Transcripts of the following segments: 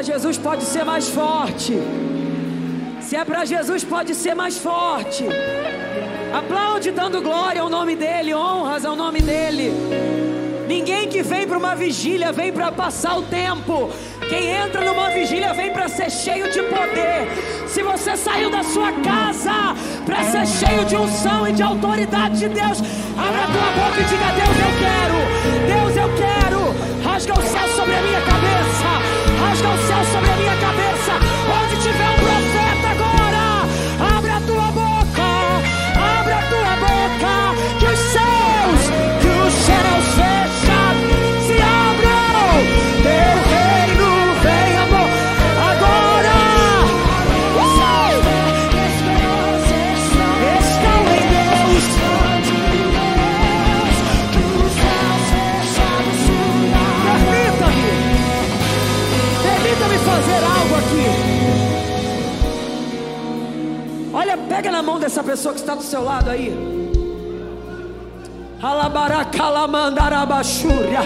para Jesus, pode ser mais forte. Se é para Jesus, pode ser mais forte. Aplaude dando glória ao nome dEle, honras ao nome dEle. Ninguém que vem para uma vigília vem para passar o tempo. Quem entra numa vigília vem para ser cheio de poder. Se você saiu da sua casa para ser cheio de unção e de autoridade de Deus, abra a tua boca e diga: Deus, eu quero. Deus, eu quero. Rasga o céu sobre a minha cabeça. Na mão dessa pessoa que está do seu lado aí. Alabaracalamandarabachúria.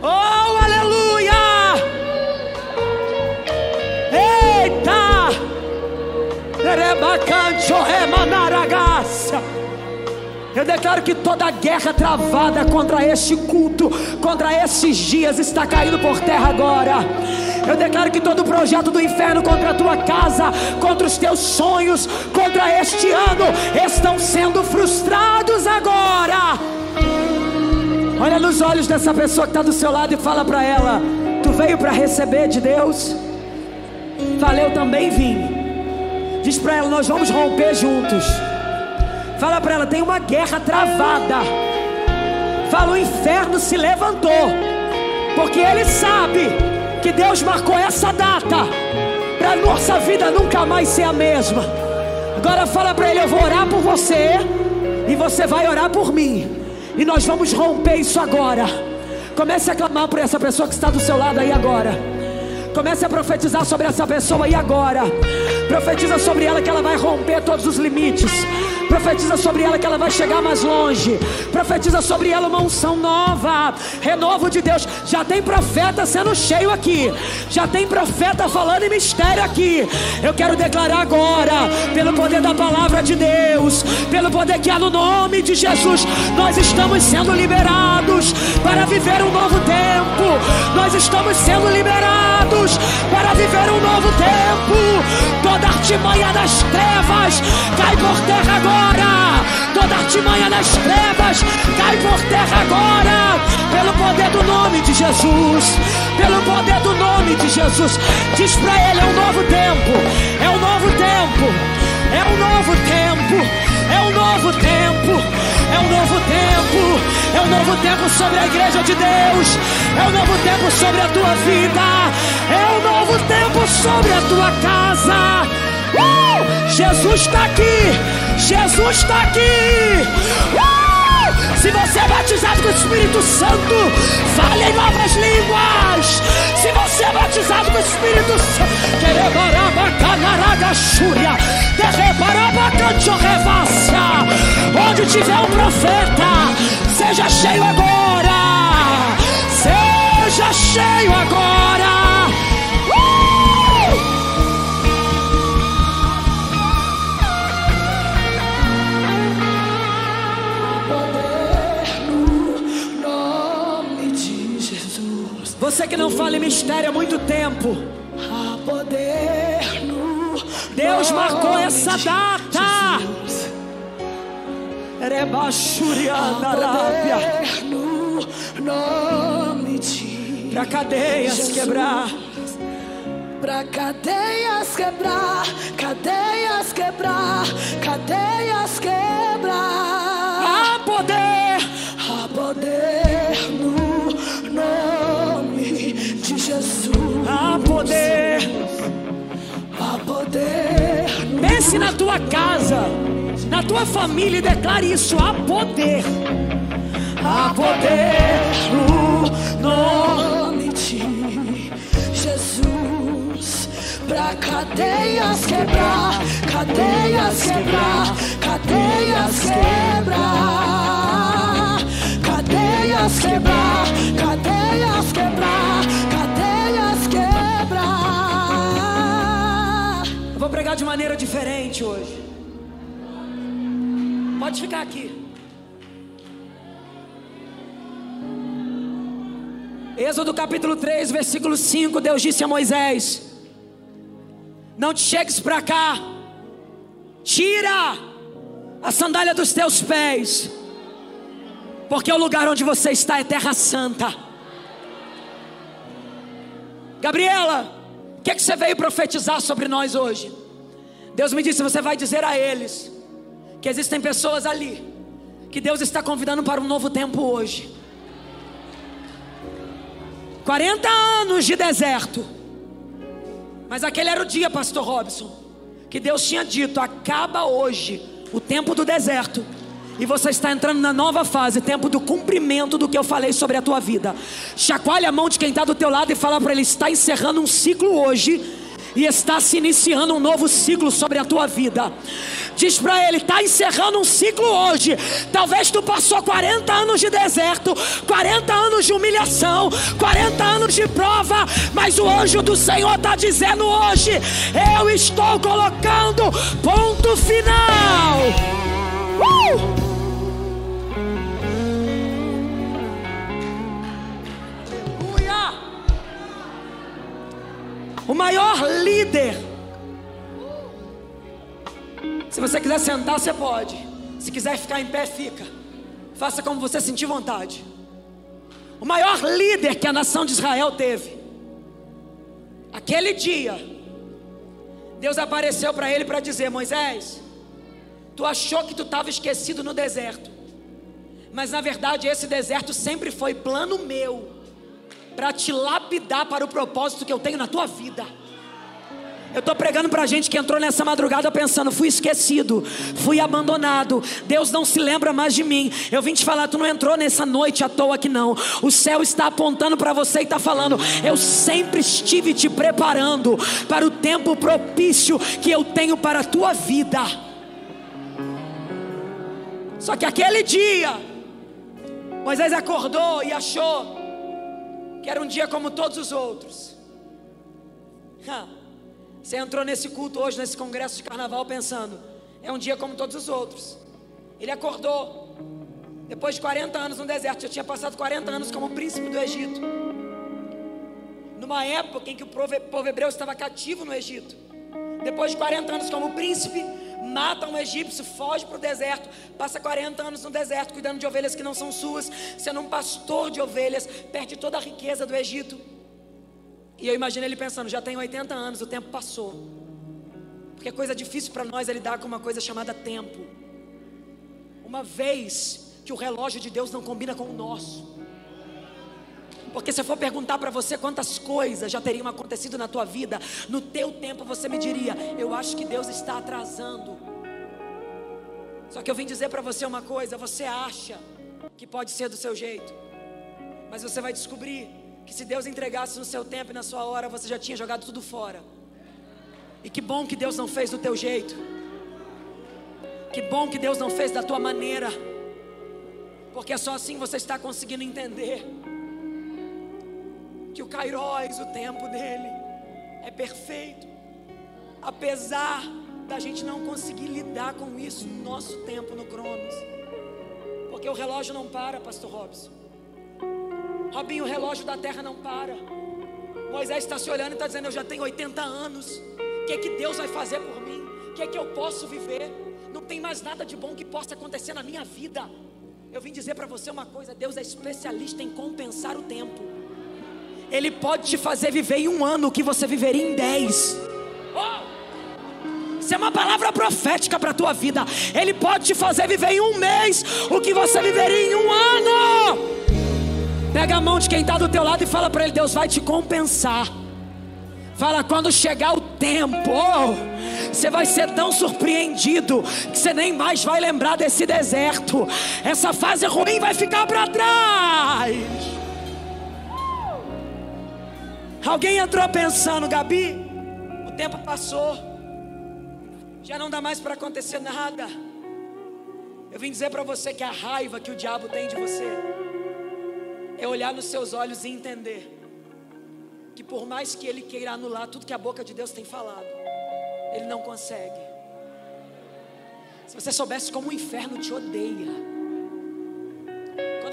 Oh, aleluia! Eita! Eu declaro que toda guerra travada contra este culto, contra estes dias, está caindo por terra agora. Eu declaro que todo projeto do inferno contra a tua casa, contra os teus sonhos, contra este ano, estão sendo frustrados agora. Olha nos olhos dessa pessoa que está do seu lado e fala para ela: Tu veio para receber de Deus? Fala, eu também vim. Diz para ela: Nós vamos romper juntos. Fala para ela: tem uma guerra travada. Fala: o inferno se levantou, porque ele sabe que Deus marcou essa data para nossa vida nunca mais ser a mesma. Agora fala para ele: eu vou orar por você e você vai orar por mim. E nós vamos romper isso agora. Comece a clamar por essa pessoa que está do seu lado aí agora. Comece a profetizar sobre essa pessoa aí agora. Profetiza sobre ela que ela vai romper todos os limites. Profetiza sobre ela que ela vai chegar mais longe. Profetiza sobre ela uma unção nova. Renovo de Deus. Já tem profeta sendo cheio aqui. Já tem profeta falando em mistério aqui. Eu quero declarar agora, pelo poder da palavra de Deus, pelo poder que há no nome de Jesus, nós estamos sendo liberados para viver um novo tempo. Nós estamos sendo liberados para viver um novo tempo. Toda artimanha das trevas cai por terra agora. Toda artimanha das trevas cai por terra agora. Pelo poder do nome de Jesus. Pelo poder do nome de Jesus. Diz para ele: é um novo tempo. É um novo tempo. É um novo tempo. É um novo tempo. É um novo tempo. É um novo tempo sobre a igreja de Deus. É um novo tempo sobre a tua vida. É um novo tempo sobre a tua casa. Uh! Jesus está aqui. Jesus está aqui. Uh! Se você é batizado com o Espírito Santo, fale em novas línguas. Se você é batizado com o Espírito Santo, onde tiver um profeta, seja cheio agora. Seja cheio agora. Você que não fala em mistério há muito tempo, Há poder no Deus marcou essa data. Jesus. Erebachuriana, Arábia, nome de para cadeias quebrar. Pra cadeias quebrar, cadeias quebrar, cadeias quebrar. Pense na tua casa, na tua família declare isso: há poder. Há poder no nome de Jesus. Pra cadeias quebrar, cadeias quebrar, cadeias quebrar. Cadeias quebrar, cadeias quebrar, de maneira diferente hoje. Pode ficar aqui. Êxodo capítulo 3, versículo 5, Deus disse a Moisés: Não te chegues para cá, tira a sandália dos teus pés, porque o lugar onde você está é terra santa. Gabriela, o que, é que você veio profetizar sobre nós hoje? Deus me disse: Você vai dizer a eles que existem pessoas ali, que Deus está convidando para um novo tempo hoje. 40 anos de deserto. Mas aquele era o dia, pastor Robson, que Deus tinha dito: acaba hoje o tempo do deserto. E você está entrando na nova fase, tempo do cumprimento do que eu falei sobre a tua vida. Chacoalha a mão de quem está do teu lado e fala para ele: está encerrando um ciclo hoje e está se iniciando um novo ciclo sobre a tua vida. Diz para ele: está encerrando um ciclo hoje. Talvez tu passou 40 anos de deserto, 40 anos de humilhação, 40 anos de prova, mas o anjo do Senhor está dizendo hoje: eu estou colocando ponto final. Uh! O maior líder. Se você quiser sentar, você pode. Se quiser ficar em pé, fica. Faça como você sentir vontade. O maior líder que a nação de Israel teve. Aquele dia, Deus apareceu para ele para dizer: Moisés, tu achou que tu estava esquecido no deserto, mas na verdade esse deserto sempre foi plano meu para te lapidar para o propósito que eu tenho na tua vida. Eu estou pregando para gente que entrou nessa madrugada pensando: fui esquecido, fui abandonado, Deus não se lembra mais de mim. Eu vim te falar: tu não entrou nessa noite à toa aqui não. O céu está apontando para você e está falando: eu sempre estive te preparando para o tempo propício que eu tenho para a tua vida. Só que aquele dia, Moisés acordou e achou era um dia como todos os outros. Você entrou nesse culto hoje, nesse congresso de carnaval, pensando: é um dia como todos os outros. Ele acordou, depois de 40 anos no deserto, já tinha passado 40 anos como príncipe do Egito. Numa época em que o povo hebreu estava cativo no Egito. Depois de 40 anos como príncipe, mata um egípcio, foge para o deserto, passa 40 anos no deserto cuidando de ovelhas que não são suas, sendo um pastor de ovelhas, perde toda a riqueza do Egito. E eu imagino ele pensando: já tem 80 anos, o tempo passou. Porque coisa difícil para nós é lidar com uma coisa chamada tempo. Uma vez que o relógio de Deus não combina com o nosso. Porque se eu for perguntar para você quantas coisas já teriam acontecido na tua vida, no teu tempo você me diria: Eu acho que Deus está atrasando. Só que eu vim dizer para você uma coisa: você acha que pode ser do seu jeito, mas você vai descobrir que se Deus entregasse no seu tempo e na sua hora, você já tinha jogado tudo fora. E que bom que Deus não fez do teu jeito. Que bom que Deus não fez da tua maneira. Porque só assim você está conseguindo entender que o Kairos, o tempo dele, é perfeito. Apesar da gente não conseguir lidar com isso no nosso tempo no Cronos. Porque o relógio não para, pastor Robson. Robinho, o relógio da terra não para. Moisés está se olhando e está dizendo: Eu já tenho 80 anos. O que é que Deus vai fazer por mim? O que é que eu posso viver? Não tem mais nada de bom que possa acontecer na minha vida. Eu vim dizer para você uma coisa: Deus é especialista em compensar o tempo. Ele pode te fazer viver em um ano o que você viveria em dez. Isso é uma palavra profética para a tua vida. Ele pode te fazer viver em um mês o que você viveria em um ano. Pega a mão de quem está do teu lado e fala para ele: Deus vai te compensar. Fala quando chegar o tempo, oh, você vai ser tão surpreendido que você nem mais vai lembrar desse deserto. Essa fase ruim vai ficar para trás. Alguém entrou pensando, Gabi, o tempo passou, já não dá mais para acontecer nada. Eu vim dizer para você que a raiva que o diabo tem de você é olhar nos seus olhos e entender que por mais que ele queira anular tudo que a boca de Deus tem falado, Ele não consegue. Se você soubesse como o inferno te odeia.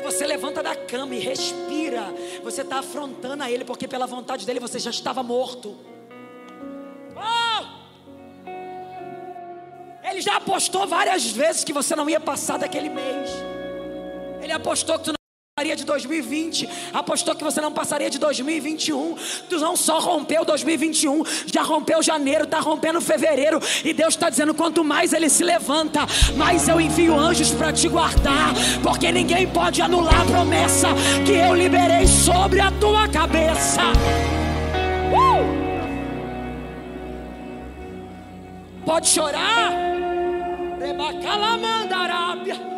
Você levanta da cama e respira, você está afrontando a Ele, porque pela vontade dele você já estava morto. Oh! Ele já apostou várias vezes que você não ia passar daquele mês. Ele apostou que tu não passaria de 2020, apostou que você não passaria de 2021. Tu não só rompeu 2021, já rompeu janeiro, está rompendo fevereiro. E Deus está dizendo: quanto mais ele se levanta, mais eu envio anjos para te guardar. Porque ninguém pode anular a promessa que eu liberei sobre a tua cabeça. Uh! Pode chorar, Rebacalamandarábia.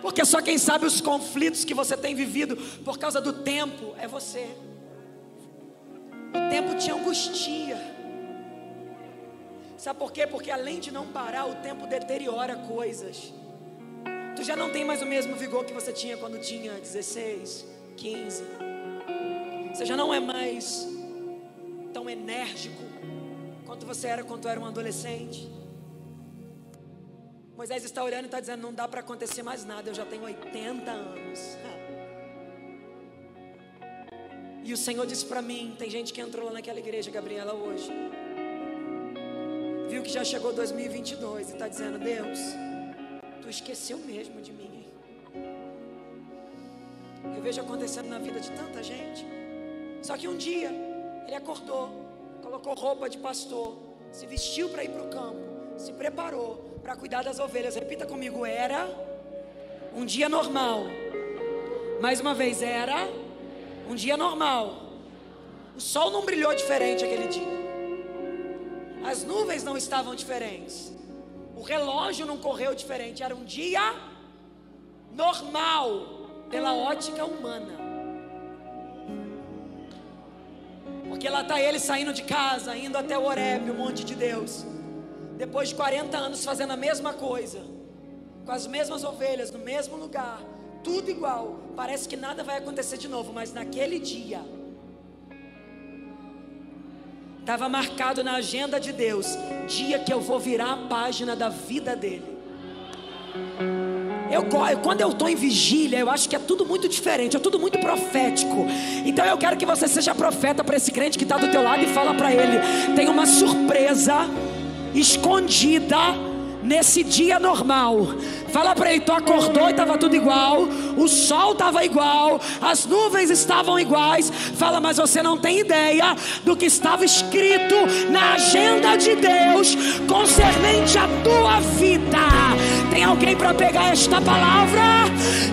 Porque só quem sabe os conflitos que você tem vivido por causa do tempo é você. O tempo te angustia. Sabe por quê? Porque além de não parar, o tempo deteriora coisas. Tu já não tem mais o mesmo vigor que você tinha quando tinha 16, 15. Você já não é mais tão enérgico quanto você era quando era um adolescente. Moisés está olhando e está dizendo: não dá para acontecer mais nada, eu já tenho 80 anos. E o Senhor disse para mim: tem gente que entrou lá naquela igreja, Gabriela, hoje, viu que já chegou 2022 e está dizendo: Deus, tu esqueceu mesmo de mim. Eu vejo acontecendo na vida de tanta gente. Só que um dia ele acordou, colocou roupa de pastor, se vestiu para ir para o campo, se preparou para cuidar das ovelhas. Repita comigo: era um dia normal. Mais uma vez, era um dia normal. O sol não brilhou diferente aquele dia. As nuvens não estavam diferentes. O relógio não correu diferente. Era um dia normal pela ótica humana. Porque lá está ele saindo de casa, indo até o Horebe, o monte de Deus depois de 40 anos fazendo a mesma coisa, com as mesmas ovelhas, no mesmo lugar, tudo igual, parece que nada vai acontecer de novo, mas naquele dia, estava marcado na agenda de Deus, dia que eu vou virar a página da vida dele. Eu, quando eu estou em vigília, eu acho que é tudo muito diferente, é tudo muito profético. Então eu quero que você seja profeta para esse crente que está do teu lado e fala para ele: tem uma surpresa escondida nesse dia normal. Fala para ele, tu acordou e estava tudo igual, o sol estava igual, as nuvens estavam iguais. Fala, mas você não tem ideia do que estava escrito na agenda de Deus concernente à tua vida. Tem alguém para pegar esta palavra?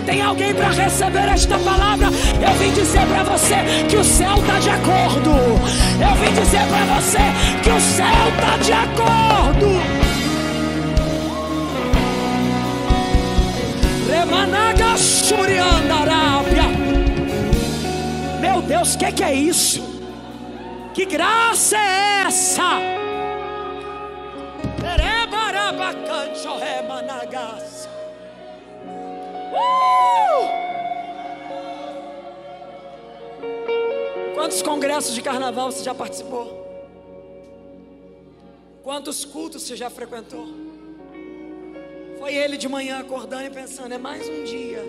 Tem alguém para receber esta palavra? Eu vim dizer para você que o céu está de acordo. Eu vim dizer para você que o céu está de acordo. Meu Deus, o que, que é isso? Que graça é essa? Uh! Quantos congressos de carnaval você já participou? Quantos cultos você já frequentou? Foi ele de manhã acordando e pensando: é mais um dia.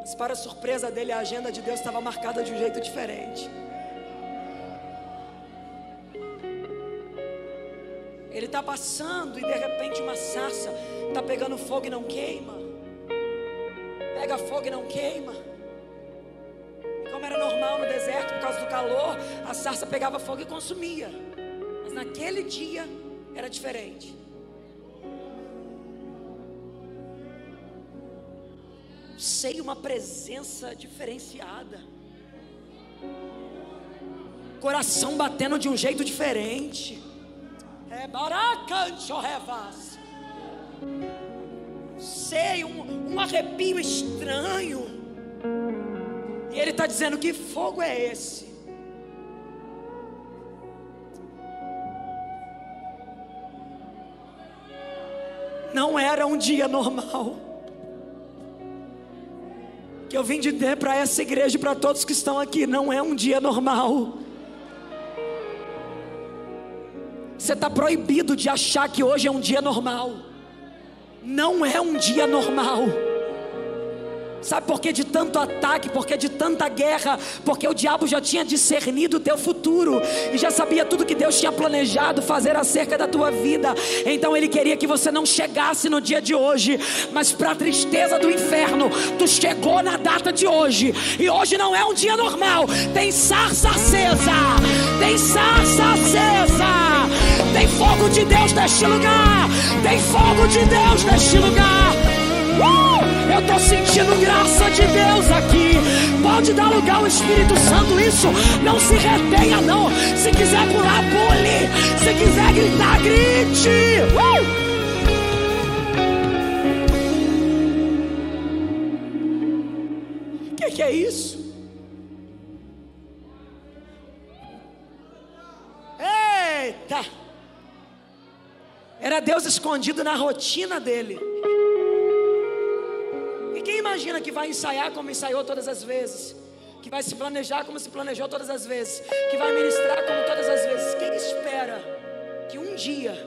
Mas, para surpresa dele, a agenda de Deus estava marcada de um jeito diferente. Ele está passando e de repente uma sarça está pegando fogo e não queima. Pega fogo e não queima. E como era normal no deserto, por causa do calor, a sarça pegava fogo e consumia. Mas naquele dia era diferente. sei uma presença diferenciada. Coração batendo de um jeito diferente. É baracanchorrevas. Sei, um, um arrepio estranho. E ele está dizendo: que fogo é esse? Não era um dia normal que eu vim dizer para essa igreja e para todos que estão aqui: não é um dia normal. Você está proibido de achar que hoje é um dia normal. Não é um dia normal. Sabe por que de tanto ataque, por que de tanta guerra? Porque o diabo já tinha discernido o teu futuro e já sabia tudo que Deus tinha planejado fazer acerca da tua vida. Então ele queria que você não chegasse no dia de hoje, mas para a tristeza do inferno, tu chegou na data de hoje. E hoje não é um dia normal. Tem sarça acesa. Tem sarça acesa. Tem fogo de Deus neste lugar. Tem fogo de Deus neste lugar. Uh! Eu estou sentindo graça de Deus aqui. Pode dar lugar ao Espírito Santo. Isso não se retenha, não. Se quiser pular, pule. Se quiser gritar, grite. Uh! que é isso? Eita! Era Deus escondido na rotina dele imagina que vai ensaiar como ensaiou todas as vezes, que vai se planejar como se planejou todas as vezes, que vai ministrar como todas as vezes. Quem espera que um dia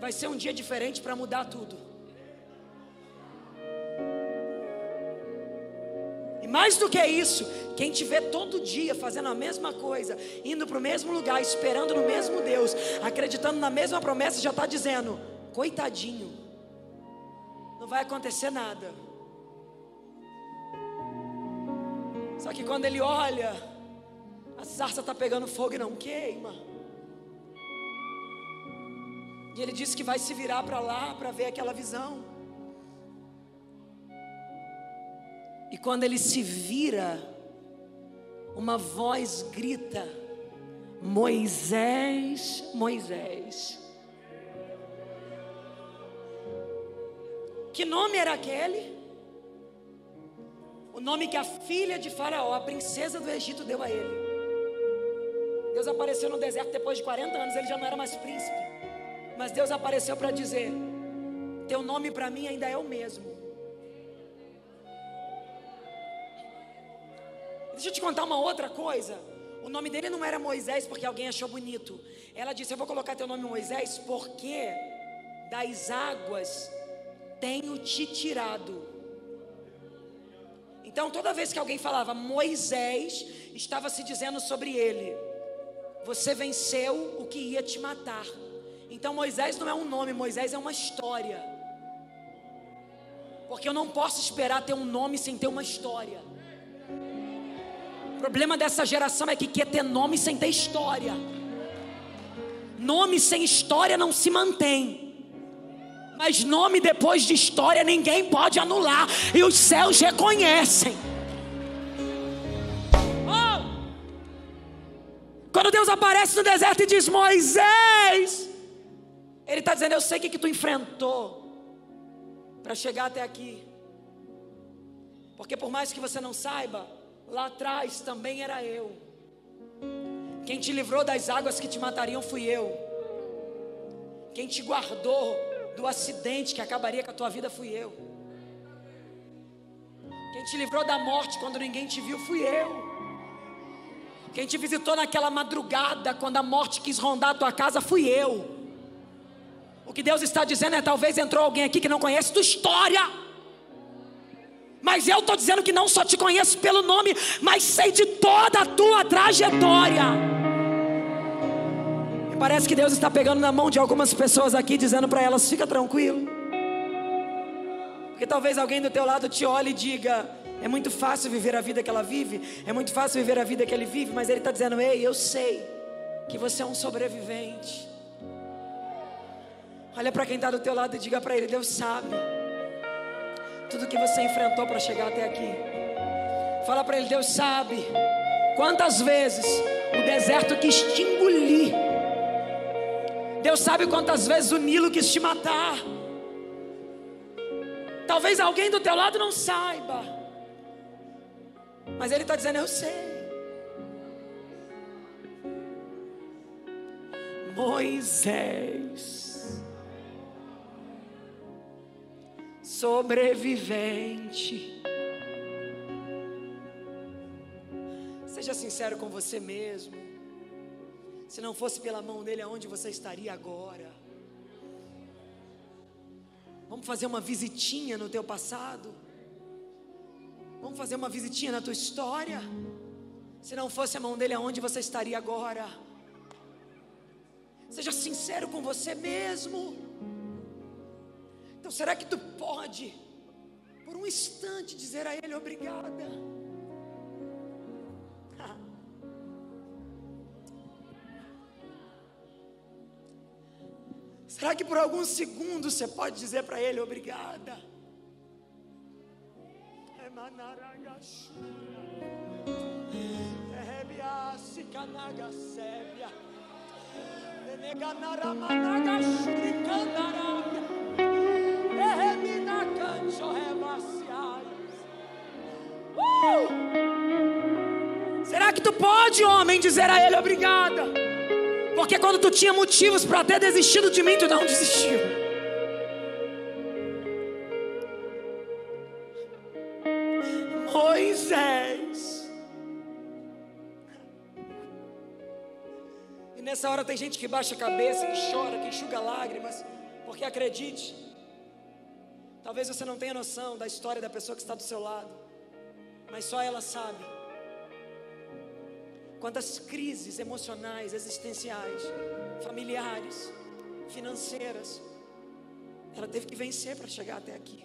vai ser um dia diferente para mudar tudo? E mais do que isso, quem te vê todo dia fazendo a mesma coisa, indo para o mesmo lugar, esperando no mesmo Deus, acreditando na mesma promessa, já está dizendo: coitadinho, não vai acontecer nada. Só que quando ele olha, a sarça está pegando fogo e não queima. E ele disse que vai se virar para lá para ver aquela visão. E quando ele se vira, uma voz grita: Moisés, Moisés. Que nome era aquele? O nome que a filha de Faraó, a princesa do Egito, deu a ele. Deus apareceu no deserto depois de 40 anos, ele já não era mais príncipe. Mas Deus apareceu para dizer: Teu nome para mim ainda é o mesmo. Deixa eu te contar uma outra coisa. O nome dele não era Moisés porque alguém achou bonito. Ela disse: Eu vou colocar teu nome Moisés porque das águas tenho te tirado. Então, toda vez que alguém falava Moisés, estava se dizendo sobre ele: Você venceu o que ia te matar. Então, Moisés não é um nome, Moisés é uma história. Porque eu não posso esperar ter um nome sem ter uma história. O problema dessa geração é que quer ter nome sem ter história. Nome sem história não se mantém. Mas nome depois de história ninguém pode anular. E os céus reconhecem. Oh! Quando Deus aparece no deserto e diz: Moisés, Ele está dizendo: Eu sei o que, que tu enfrentou para chegar até aqui. Porque por mais que você não saiba, lá atrás também era eu. Quem te livrou das águas que te matariam fui eu. Quem te guardou do acidente que acabaria com a tua vida fui eu. Quem te livrou da morte quando ninguém te viu fui eu. Quem te visitou naquela madrugada quando a morte quis rondar a tua casa fui eu. O que Deus está dizendo é: talvez entrou alguém aqui que não conhece tua história. Mas eu estou dizendo que não só te conheço pelo nome, mas sei de toda a tua trajetória. Parece que Deus está pegando na mão de algumas pessoas aqui, dizendo para elas: fica tranquilo. Porque talvez alguém do teu lado te olhe e diga: é muito fácil viver a vida que ela vive, é muito fácil viver a vida que ele vive, mas ele está dizendo: ei, eu sei que você é um sobrevivente. Olha para quem está do teu lado e diga para ele: Deus sabe tudo que você enfrentou para chegar até aqui. Fala para ele: Deus sabe quantas vezes o deserto quis te engolir Deus sabe quantas vezes o Nilo quis te matar. Talvez alguém do teu lado não saiba. Mas Ele está dizendo: Eu sei. Moisés, sobrevivente. Seja sincero com você mesmo. Se não fosse pela mão dele, aonde você estaria agora? Vamos fazer uma visitinha no teu passado? Vamos fazer uma visitinha na tua história? Se não fosse a mão dele, aonde você estaria agora? Seja sincero com você mesmo. Então, será que tu pode, por um instante, dizer a ele obrigada? Será que por alguns segundos você pode dizer para ele obrigada? Uh! Será que tu pode, homem, dizer a ele obrigada? Porque quando tu tinha motivos para ter desistido de mim, tu não desistiu. Moisés. E nessa hora tem gente que baixa a cabeça, que chora, que enxuga lágrimas, porque acredite, talvez você não tenha noção da história da pessoa que está do seu lado, mas só ela sabe quantas crises emocionais, existenciais, familiares, financeiras, ela teve que vencer para chegar até aqui.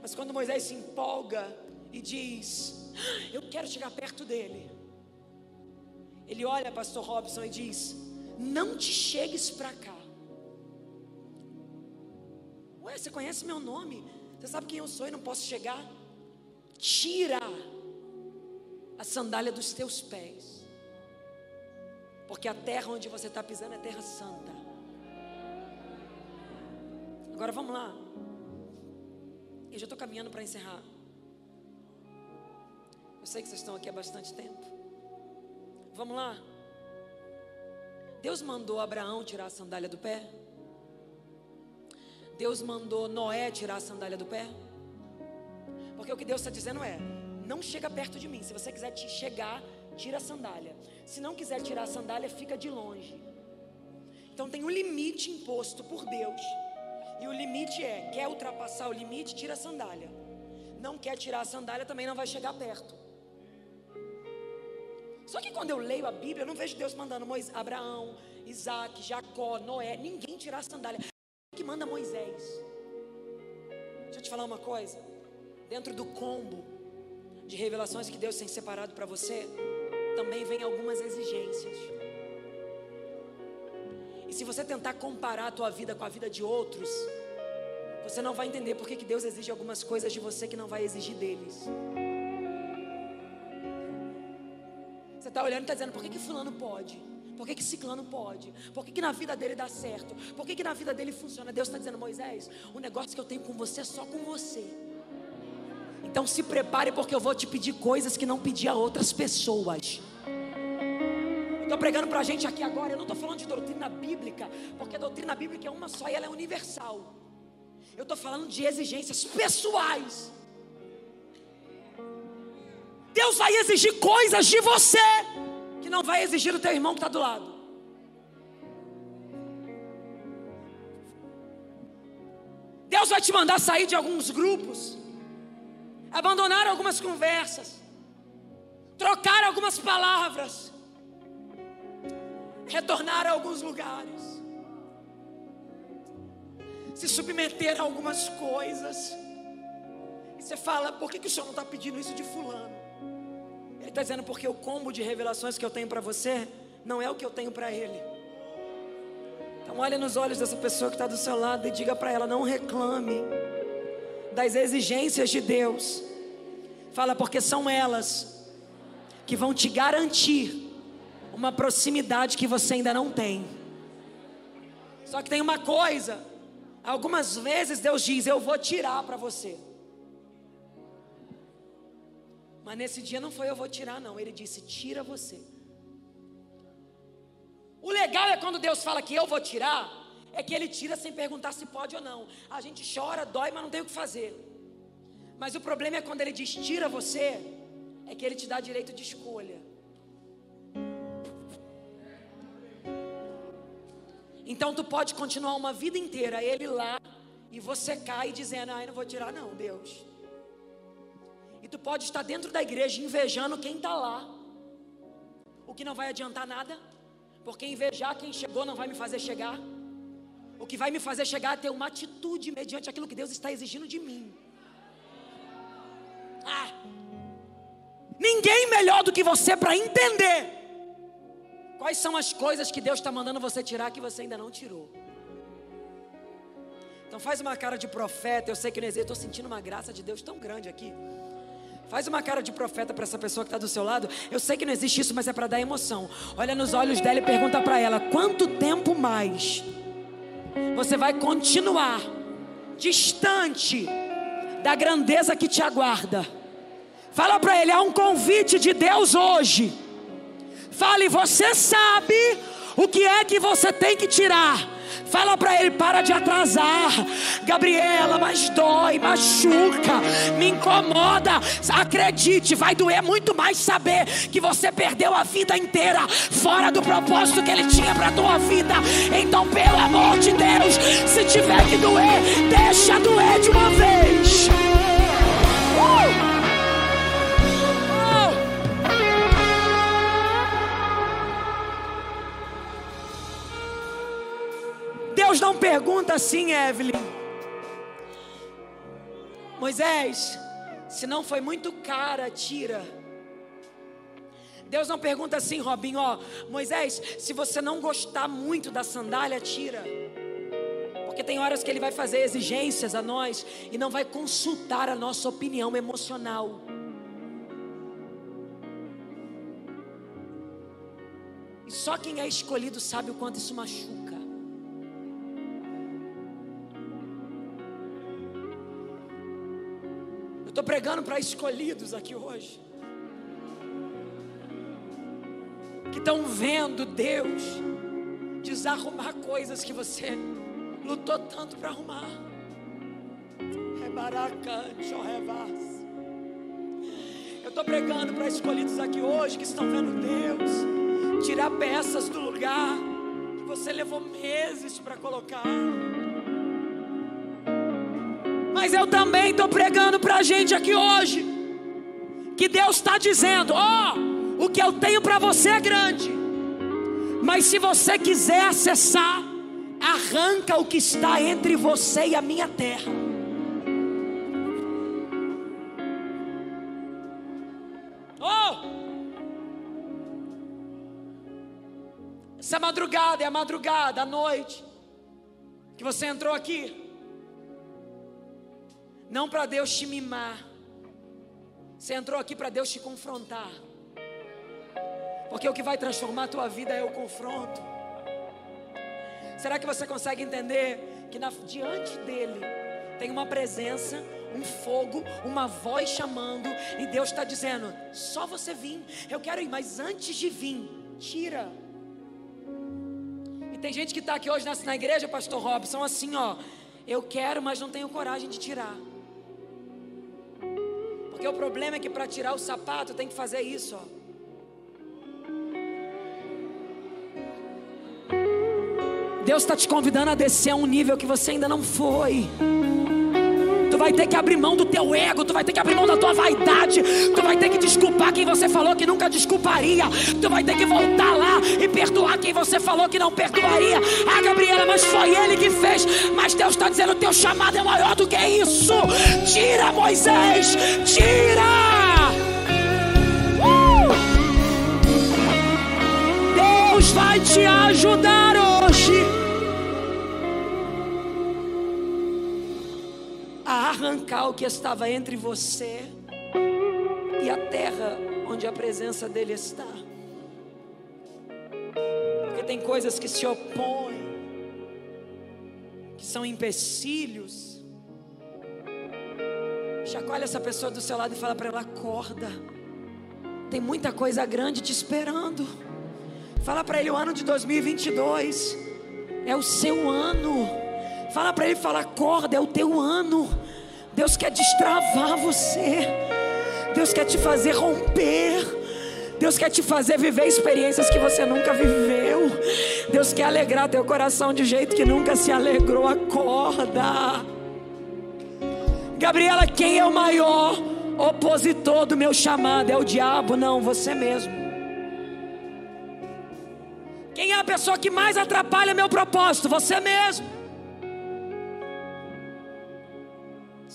Mas quando Moisés se empolga e diz: Eu quero chegar perto dele, ele olha, Pastor Robson, e diz: Não te chegues para cá. Ué, você conhece meu nome? Você sabe quem eu sou e não posso chegar? Tira a sandália dos teus pés, porque a terra onde você está pisando é terra santa. Agora vamos lá. Eu já estou caminhando para encerrar. Eu sei que vocês estão aqui há bastante tempo. Vamos lá. Deus mandou Abraão tirar a sandália do pé. Deus mandou Noé tirar a sandália do pé. Porque o que Deus está dizendo é: não chega perto de mim. Se você quiser te chegar, tira a sandália. Se não quiser tirar a sandália, fica de longe. Então tem um limite imposto por Deus. E o limite é: quer ultrapassar o limite, tira a sandália. Não quer tirar a sandália, também não vai chegar perto. Só que quando eu leio a Bíblia, eu não vejo Deus mandando Moisés, Abraão, Isaac, Jacó, Noé, ninguém tirar a sandália. que manda Moisés? Deixa eu te falar uma coisa. Dentro do combo de revelações que Deus tem separado para você, também vem algumas exigências. E se você tentar comparar a tua vida com a vida de outros, você não vai entender por que Deus exige algumas coisas de você que não vai exigir deles. Você está olhando e está dizendo, por que, que fulano pode? Por que, que ciclano pode? Por que, que na vida dele dá certo? Por que, que na vida dele funciona? Deus está dizendo, Moisés, o negócio que eu tenho com você é só com você. Então se prepare, porque eu vou te pedir coisas que não pedi a outras pessoas. Estou pregando para a gente aqui agora. Eu não estou falando de doutrina bíblica, porque a doutrina bíblica é uma só e ela é universal. Eu estou falando de exigências pessoais. Deus vai exigir coisas de você que não vai exigir do teu irmão que está do lado. Deus vai te mandar sair de alguns grupos abandonar algumas conversas, trocar algumas palavras, retornar a alguns lugares, se submeter a algumas coisas. Você fala, por que, que o Senhor não está pedindo isso de fulano? Ele está dizendo, porque o combo de revelações que eu tenho para você não é o que eu tenho para ele. Então olhe nos olhos dessa pessoa que está do seu lado e diga para ela, não reclame das exigências de Deus. Fala, porque são elas que vão te garantir uma proximidade que você ainda não tem. Só que tem uma coisa, algumas vezes Deus diz: Eu vou tirar para você. Mas nesse dia não foi eu vou tirar, não. Ele disse: Tira você. O legal é quando Deus fala que eu vou tirar, é que ele tira sem perguntar se pode ou não. A gente chora, dói, mas não tem o que fazer. Mas o problema é quando ele diz tira você, é que ele te dá direito de escolha. Então tu pode continuar uma vida inteira ele lá e você cai dizendo: "Ai, não vou tirar não, Deus". E tu pode estar dentro da igreja invejando quem está lá. O que não vai adiantar nada, porque invejar quem chegou não vai me fazer chegar. O que vai me fazer chegar é ter uma atitude mediante aquilo que Deus está exigindo de mim. Ah, ninguém melhor do que você para entender quais são as coisas que Deus está mandando você tirar que você ainda não tirou. Então faz uma cara de profeta. Eu sei que não existe. Estou sentindo uma graça de Deus tão grande aqui. Faz uma cara de profeta para essa pessoa que está do seu lado. Eu sei que não existe isso, mas é para dar emoção. Olha nos olhos dela e pergunta para ela: quanto tempo mais você vai continuar distante da grandeza que te aguarda? Fala para ele: há um convite de Deus hoje. Fale, você sabe o que é que você tem que tirar Fala para ele, para de atrasar. Gabriela, mas dói, machuca, me incomoda. Acredite, vai doer muito mais saber que você perdeu a vida inteira fora do propósito que ele tinha para tua vida. Então, pelo amor de Deus, se tiver que doer, deixa doer de uma vez. Deus não pergunta assim, Evelyn. Moisés, se não foi muito cara, tira. Deus não pergunta assim, Robinho, ó, Moisés, se você não gostar muito da sandália, tira. Porque tem horas que ele vai fazer exigências a nós e não vai consultar a nossa opinião emocional. E só quem é escolhido sabe o quanto isso machuca. Estou pregando para escolhidos aqui hoje. Que estão vendo Deus desarrumar coisas que você lutou tanto para arrumar. Eu estou pregando para escolhidos aqui hoje que estão vendo Deus tirar peças do lugar que você levou meses para colocar. Mas eu também estou pregando para a gente aqui hoje. Que Deus está dizendo: Ó, oh, o que eu tenho para você é grande. Mas se você quiser acessar, arranca o que está entre você e a minha terra. Oh! Essa madrugada é a madrugada, a noite, que você entrou aqui. Não para Deus te mimar. Você entrou aqui para Deus te confrontar. Porque o que vai transformar a tua vida é o confronto. Será que você consegue entender que na, diante dele tem uma presença, um fogo, uma voz chamando, e Deus está dizendo: só você vir, eu quero ir, mas antes de vir, tira. E tem gente que está aqui hoje na, na igreja, Pastor Robson, assim, ó, eu quero, mas não tenho coragem de tirar. Porque o problema é que para tirar o sapato tem que fazer isso, ó. Deus está te convidando a descer a um nível que você ainda não foi. Vai ter que abrir mão do teu ego, tu vai ter que abrir mão da tua vaidade, tu vai ter que desculpar quem você falou que nunca desculparia, tu vai ter que voltar lá e perdoar quem você falou que não perdoaria. Ah, Gabriela, mas foi ele que fez. Mas Deus está dizendo: teu chamado é maior do que isso. Tira, Moisés, tira. Uh! Deus vai te ajudar arrancar o que estava entre você e a terra onde a presença dele está. Porque tem coisas que se opõem, que são empecilhos. Chacoalha essa pessoa do seu lado e fala para ela: acorda. Tem muita coisa grande te esperando. Fala para ele: o ano de 2022 é o seu ano. Fala para ele: fala, acorda, é o teu ano. Deus quer destravar você. Deus quer te fazer romper. Deus quer te fazer viver experiências que você nunca viveu. Deus quer alegrar teu coração de jeito que nunca se alegrou. Acorda. Gabriela, quem é o maior opositor do meu chamado? É o diabo? Não, você mesmo. Quem é a pessoa que mais atrapalha meu propósito? Você mesmo.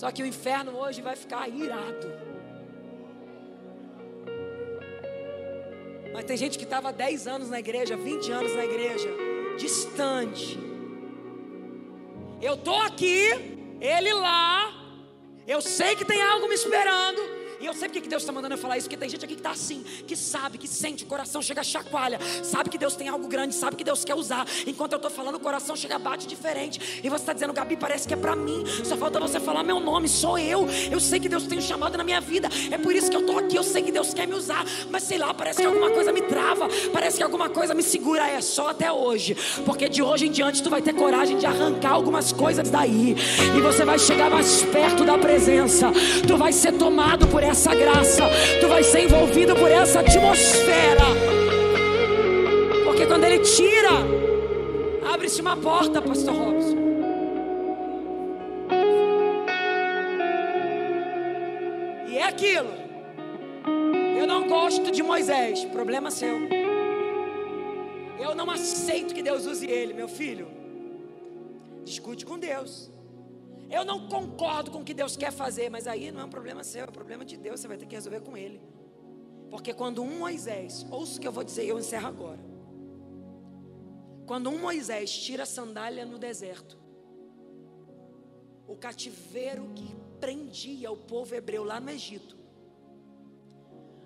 Só que o inferno hoje vai ficar irado. Mas tem gente que estava 10 anos na igreja, 20 anos na igreja, distante. Eu estou aqui, ele lá, eu sei que tem algo me esperando, e eu sei porque que Deus está mandando eu falar isso, porque tem gente aqui que está assim, que sabe, que sente, o coração chega chacoalha, sabe que Deus tem algo grande, sabe que Deus quer usar. Enquanto eu estou falando, o coração chega bate diferente. E você está dizendo, Gabi, parece que é para mim. Só falta você falar meu nome, sou eu. Eu sei que Deus tem um chamado na minha vida. É por isso que eu estou aqui. Eu sei que Deus quer me usar. Mas sei lá, parece que alguma coisa me trava, parece que alguma coisa me segura. É só até hoje, porque de hoje em diante tu vai ter coragem de arrancar algumas coisas daí. E você vai chegar mais perto da presença. Tu vai ser tomado por essa essa graça, tu vai ser envolvido por essa atmosfera. Porque quando ele tira, abre-se uma porta, pastor Robson. E é aquilo. Eu não gosto de Moisés, problema seu. Eu não aceito que Deus use ele, meu filho. Discute com Deus. Eu não concordo com o que Deus quer fazer, mas aí não é um problema seu, é um problema de Deus, você vai ter que resolver com Ele. Porque quando um Moisés, ouça o que eu vou dizer, eu encerro agora. Quando um Moisés tira a sandália no deserto, o cativeiro que prendia o povo hebreu lá no Egito,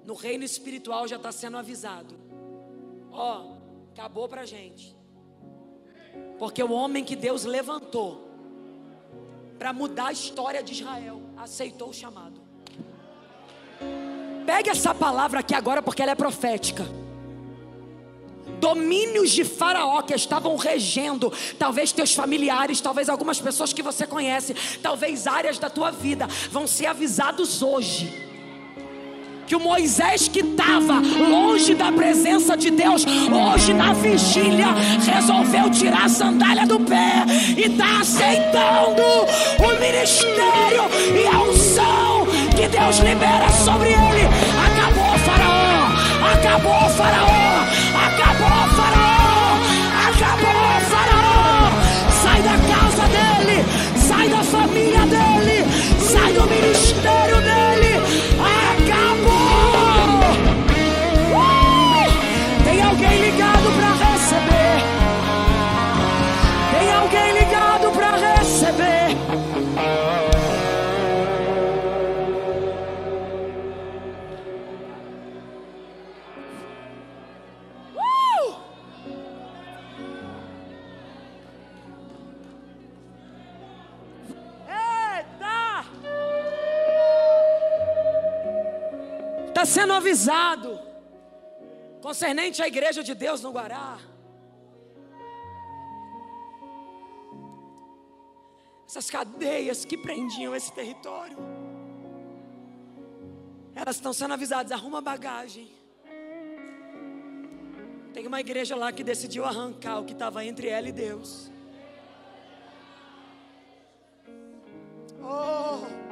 no reino espiritual já está sendo avisado: ó, oh, acabou para gente, porque o homem que Deus levantou, para mudar a história de Israel, aceitou o chamado. Pegue essa palavra aqui agora, porque ela é profética. Domínios de Faraó que estavam regendo, talvez teus familiares, talvez algumas pessoas que você conhece, talvez áreas da tua vida, vão ser avisados hoje que o Moisés que estava longe da presença de Deus, hoje na vigília, resolveu tirar a sandália do pé e está aceitando o ministério e a unção que Deus libera sobre ele. Acabou faraó, acabou faraó, acabou faraó, acabou faraó. Sai da casa dele, sai da família dele, sai do ministério avisado concernente à igreja de Deus no Guará. Essas cadeias que prendiam esse território, elas estão sendo avisadas: arruma bagagem. Tem uma igreja lá que decidiu arrancar o que estava entre ela e Deus. Oh!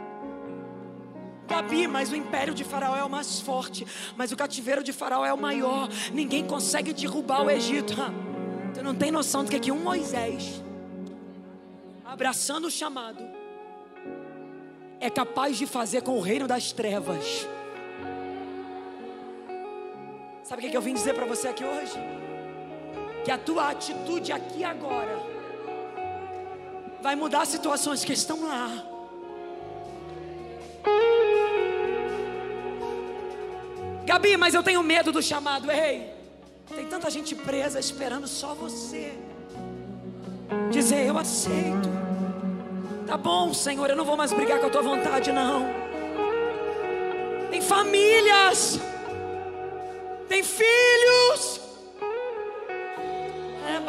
Gabi, mas o império de Faraó é o mais forte, mas o cativeiro de Faraó é o maior. Ninguém consegue derrubar o Egito. Tu não tem noção do que, é que um Moisés, abraçando o chamado, é capaz de fazer com o reino das trevas. Sabe o que, é que eu vim dizer para você aqui hoje? Que a tua atitude aqui agora vai mudar situações que estão lá. Gabi, mas eu tenho medo do chamado. Ei, tem tanta gente presa esperando só você dizer: Eu aceito. Tá bom, Senhor, eu não vou mais brigar com a tua vontade, não. Tem famílias, tem filhos. É.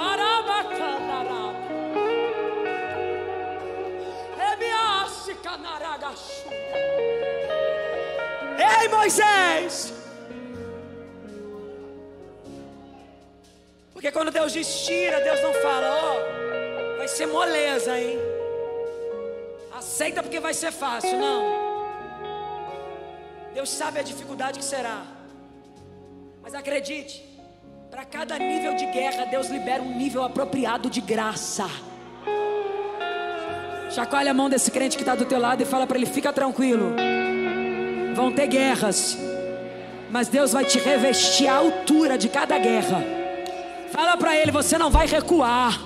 É. Ei, Moisés. Porque quando Deus diz tira, Deus não fala, ó, oh, vai ser moleza, hein? Aceita porque vai ser fácil, não. Deus sabe a dificuldade que será. Mas acredite, para cada nível de guerra, Deus libera um nível apropriado de graça. Chacoalha a mão desse crente que está do teu lado e fala para ele: fica tranquilo. Vão ter guerras, mas Deus vai te revestir a altura de cada guerra. Fala para ele: você não vai recuar.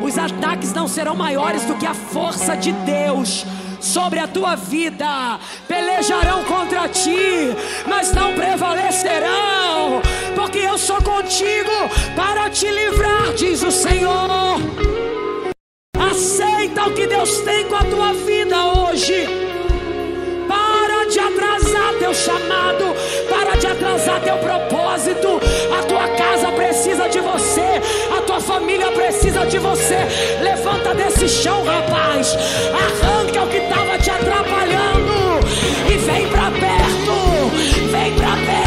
Os ataques não serão maiores do que a força de Deus sobre a tua vida. Pelejarão contra ti, mas não prevalecerão, porque eu sou contigo para te livrar, diz o Senhor. Aceita o que Deus tem com a tua vida hoje. Para de atrasar teu chamado, para de atrasar teu propósito. Família precisa de você. Levanta desse chão, rapaz. Arranca o que estava te atrapalhando e vem para perto. Vem para perto.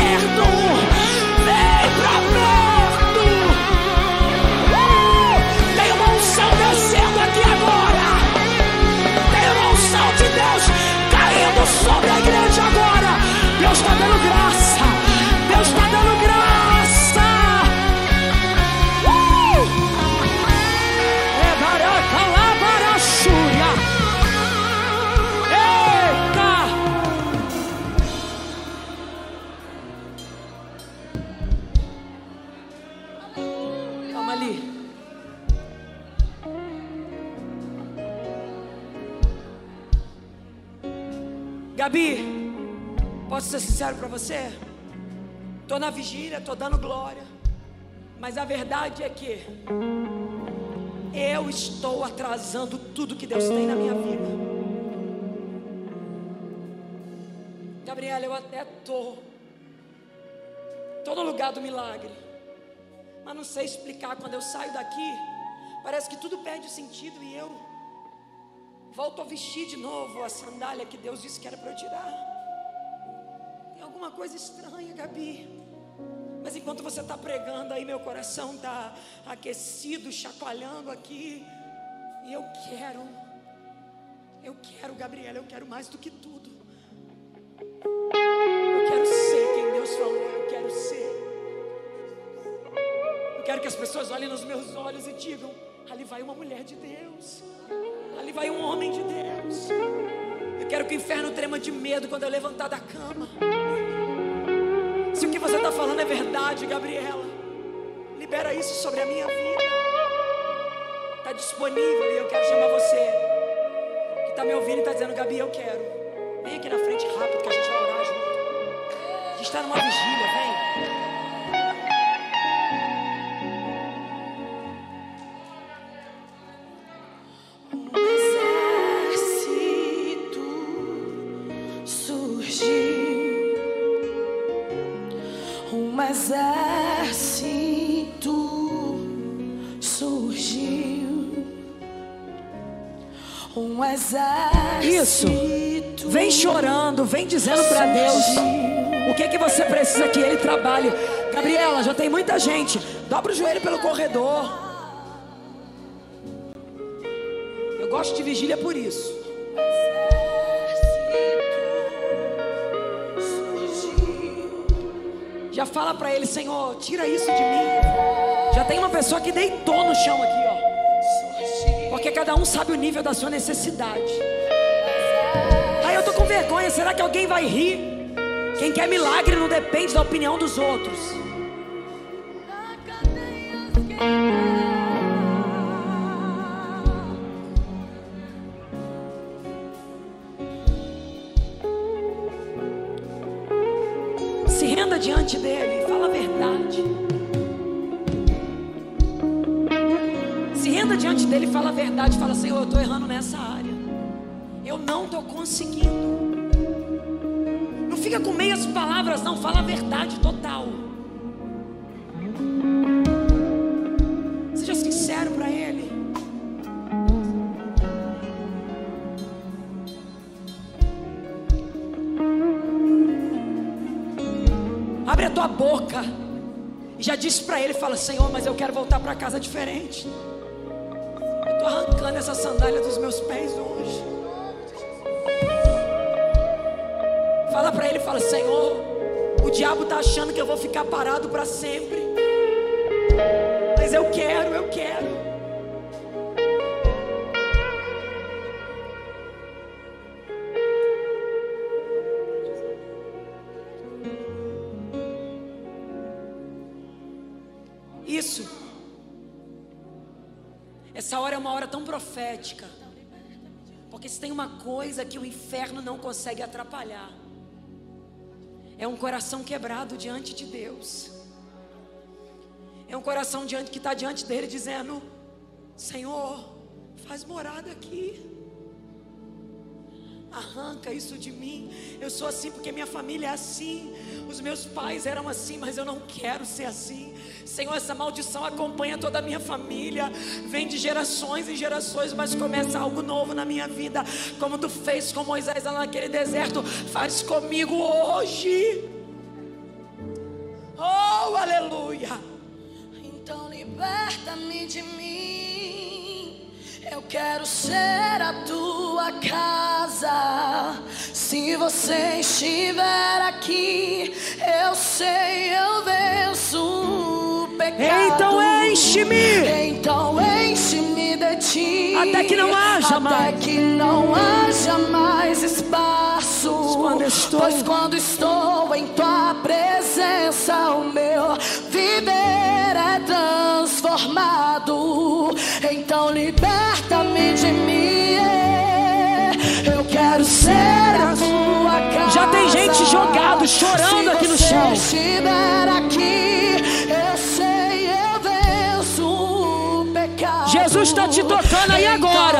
Sincero para você? Tô na vigília, tô dando glória. Mas a verdade é que eu estou atrasando tudo que Deus tem na minha vida. Gabriela, eu até tô tô no lugar do milagre. Mas não sei explicar quando eu saio daqui, parece que tudo perde sentido e eu volto a vestir de novo a sandália que Deus disse que era para eu tirar. Alguma coisa estranha, Gabi. Mas enquanto você está pregando aí, meu coração está aquecido, chacoalhando aqui. E eu quero, eu quero, Gabriela, eu quero mais do que tudo. Eu quero ser quem Deus falou, eu quero ser. Eu quero que as pessoas olhem nos meus olhos e digam: ali vai uma mulher de Deus, ali vai um homem de Deus. Eu quero que o inferno trema de medo quando eu levantar da cama. Você está falando é verdade, Gabriela, libera isso sobre a minha vida. Está disponível e eu quero chamar você que está me ouvindo e está dizendo, Gabi, eu quero. Vem aqui na frente rápido que a gente vai orar junto. A gente está numa vigília, vem. Dizendo para Deus o que que você precisa que Ele trabalhe. Gabriela, já tem muita gente. Dobra o joelho pelo corredor. Eu gosto de vigília por isso. Já fala para Ele, Senhor, tira isso de mim. Já tem uma pessoa que deitou no chão aqui, ó. Porque cada um sabe o nível da sua necessidade. Vergonha, será que alguém vai rir? Quem quer milagre não depende da opinião dos outros. Se renda diante dele, fala a verdade. Se renda diante dele, fala a verdade, fala Senhor, eu estou errando nessa área. Eu não estou conseguindo. Não fica com meias palavras, não, fala a verdade total. Seja sincero para ele. Abre a tua boca e Já disse para ele, fala, Senhor, mas eu quero voltar para casa diferente. Eu estou arrancando essa sandália dos meus pés hoje. Fala para ele, fala, Senhor, o diabo está achando que eu vou ficar parado para sempre. Mas eu quero, eu quero. Isso. Essa hora é uma hora tão profética. Porque se tem uma coisa que o inferno não consegue atrapalhar, é um coração quebrado diante de Deus. É um coração diante que está diante dele dizendo: Senhor, faz morada aqui. Arranca isso de mim. Eu sou assim porque minha família é assim. Os meus pais eram assim, mas eu não quero ser assim. Senhor, essa maldição acompanha toda a minha família. Vem de gerações em gerações, mas começa algo novo na minha vida. Como tu fez com Moisés lá naquele deserto, faz comigo hoje. Oh, aleluia. Então liberta-me de mim. Eu quero ser a tua casa. Se você estiver aqui, eu sei, eu venço pecado. Então enche-me. Então enche-me de ti. Até que não haja Até mais. que não haja mais espaço. Quando estou- Pois quando estou em tua presença, o meu viver é transformado. Então liberta-me de mim. Eu quero ser a tua casa. Já tem gente jogado, chorando aqui no chão. Estiver aqui, Jesus está te tocando aí agora.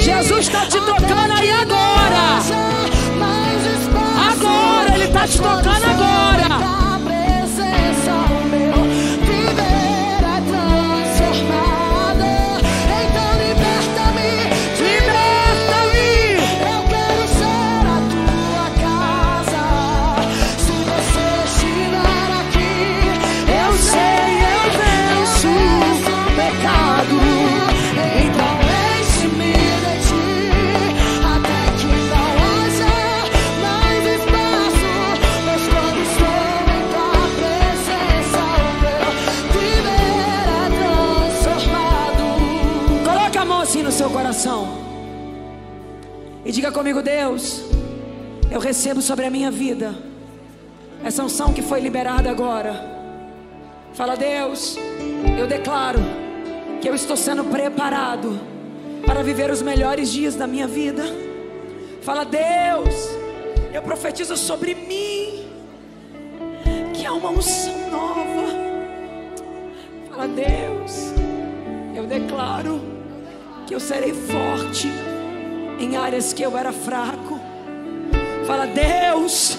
Jesus está te tocando aí agora. Agora, Ele está te tocando agora. Diga comigo, Deus, eu recebo sobre a minha vida essa unção que foi liberada agora. Fala, Deus, eu declaro que eu estou sendo preparado para viver os melhores dias da minha vida. Fala, Deus, eu profetizo sobre mim que há uma unção nova. Fala, Deus, eu declaro que eu serei forte em áreas que eu era fraco. Fala, Deus,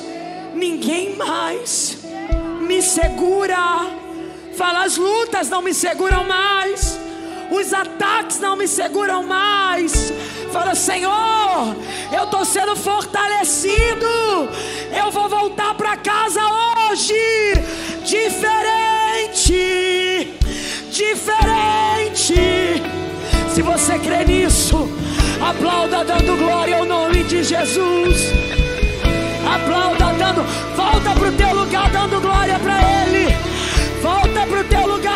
ninguém mais me segura. Fala, as lutas não me seguram mais. Os ataques não me seguram mais. Fala, Senhor, eu estou sendo fortalecido. Eu vou voltar para casa hoje. Diferente. Diferente. Se você crê nisso, aplauda dando glória ao nome de Jesus. Aplauda dando, volta pro teu lugar dando glória para Ele. Volta pro teu lugar